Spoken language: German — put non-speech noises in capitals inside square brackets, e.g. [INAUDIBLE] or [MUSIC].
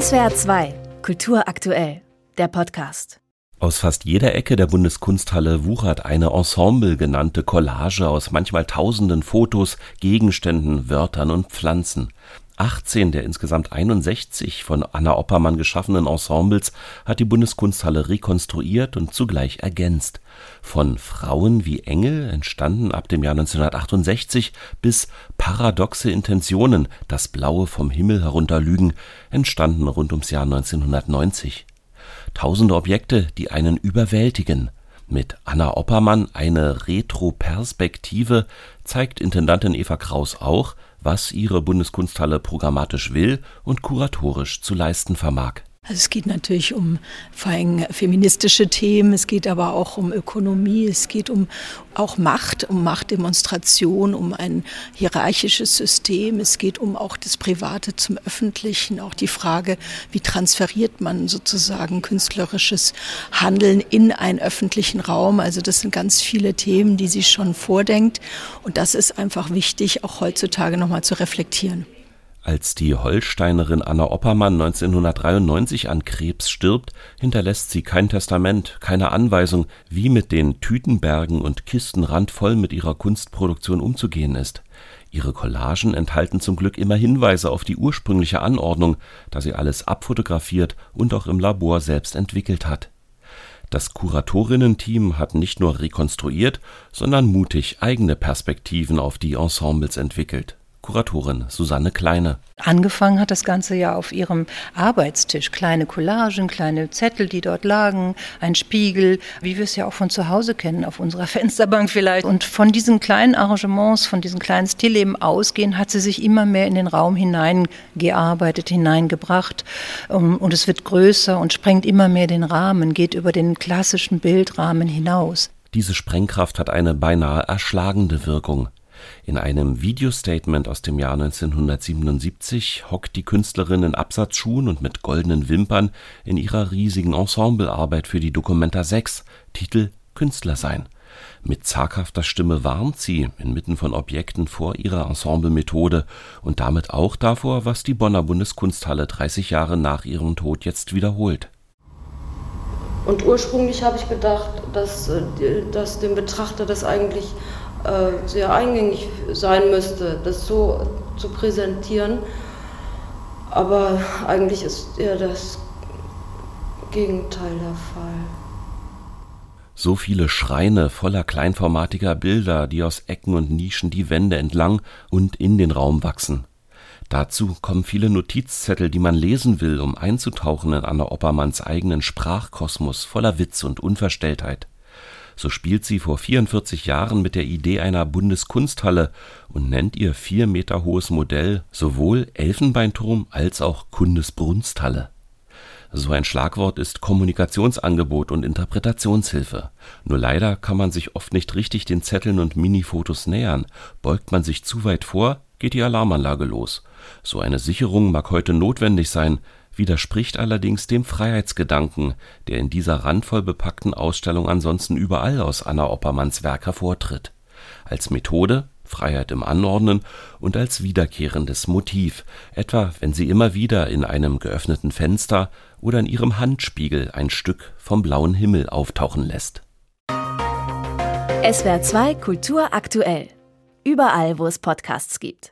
SWR 2, Kultur aktuell, der Podcast. Aus fast jeder Ecke der Bundeskunsthalle wuchert eine Ensemble genannte Collage aus manchmal tausenden Fotos, Gegenständen, Wörtern und Pflanzen. 18 der insgesamt 61 von Anna Oppermann geschaffenen Ensembles hat die Bundeskunsthalle rekonstruiert und zugleich ergänzt. Von Frauen wie Engel, entstanden ab dem Jahr 1968, bis Paradoxe Intentionen, das Blaue vom Himmel herunterlügen, entstanden rund ums Jahr 1990. Tausende Objekte, die einen überwältigen. Mit Anna Oppermann eine Retroperspektive zeigt Intendantin Eva Kraus auch, was ihre Bundeskunsthalle programmatisch will und kuratorisch zu leisten vermag also es geht natürlich um vor allem feministische Themen, es geht aber auch um Ökonomie, es geht um auch Macht, um Machtdemonstration, um ein hierarchisches System, es geht um auch das Private zum Öffentlichen, auch die Frage, wie transferiert man sozusagen künstlerisches Handeln in einen öffentlichen Raum. Also das sind ganz viele Themen, die sie schon vordenkt und das ist einfach wichtig, auch heutzutage nochmal zu reflektieren. Als die Holsteinerin Anna Oppermann 1993 an Krebs stirbt, hinterlässt sie kein Testament, keine Anweisung, wie mit den Tütenbergen und Kisten randvoll mit ihrer Kunstproduktion umzugehen ist. Ihre Collagen enthalten zum Glück immer Hinweise auf die ursprüngliche Anordnung, da sie alles abfotografiert und auch im Labor selbst entwickelt hat. Das Kuratorinnen-Team hat nicht nur rekonstruiert, sondern mutig eigene Perspektiven auf die Ensembles entwickelt Kuratorin Susanne Kleine. Angefangen hat das Ganze ja auf ihrem Arbeitstisch. Kleine Collagen, kleine Zettel, die dort lagen, ein Spiegel, wie wir es ja auch von zu Hause kennen, auf unserer [LAUGHS] Fensterbank vielleicht. Und von diesen kleinen Arrangements, von diesen kleinen Stillleben ausgehen, hat sie sich immer mehr in den Raum hineingearbeitet, hineingebracht. Und es wird größer und sprengt immer mehr den Rahmen, geht über den klassischen Bildrahmen hinaus. Diese Sprengkraft hat eine beinahe erschlagende Wirkung. In einem Videostatement aus dem Jahr 1977 hockt die Künstlerin in Absatzschuhen und mit goldenen Wimpern in ihrer riesigen Ensemblearbeit für die Documenta 6, Titel Künstler sein. Mit zaghafter Stimme warnt sie inmitten von Objekten vor ihrer Ensemblemethode und damit auch davor, was die Bonner Bundeskunsthalle 30 Jahre nach ihrem Tod jetzt wiederholt. Und ursprünglich habe ich gedacht, dass, äh, dass dem Betrachter das eigentlich äh, sehr eingängig sein müsste, das so zu präsentieren. Aber eigentlich ist eher das Gegenteil der Fall. So viele Schreine voller kleinformatiger Bilder, die aus Ecken und Nischen die Wände entlang und in den Raum wachsen. Dazu kommen viele Notizzettel, die man lesen will, um einzutauchen in Anna Oppermanns eigenen Sprachkosmos voller Witz und Unverstelltheit so spielt sie vor 44 Jahren mit der Idee einer Bundeskunsthalle und nennt ihr vier Meter hohes Modell sowohl Elfenbeinturm als auch Kundesbrunsthalle. So ein Schlagwort ist Kommunikationsangebot und Interpretationshilfe. Nur leider kann man sich oft nicht richtig den Zetteln und Minifotos nähern. Beugt man sich zu weit vor, geht die Alarmanlage los. So eine Sicherung mag heute notwendig sein, widerspricht allerdings dem Freiheitsgedanken, der in dieser randvoll bepackten Ausstellung ansonsten überall aus Anna Oppermanns Werk hervortritt. Als Methode Freiheit im Anordnen und als wiederkehrendes Motiv, etwa wenn sie immer wieder in einem geöffneten Fenster oder in ihrem Handspiegel ein Stück vom blauen Himmel auftauchen lässt. SWR 2 Kultur aktuell. Überall, wo es Podcasts gibt.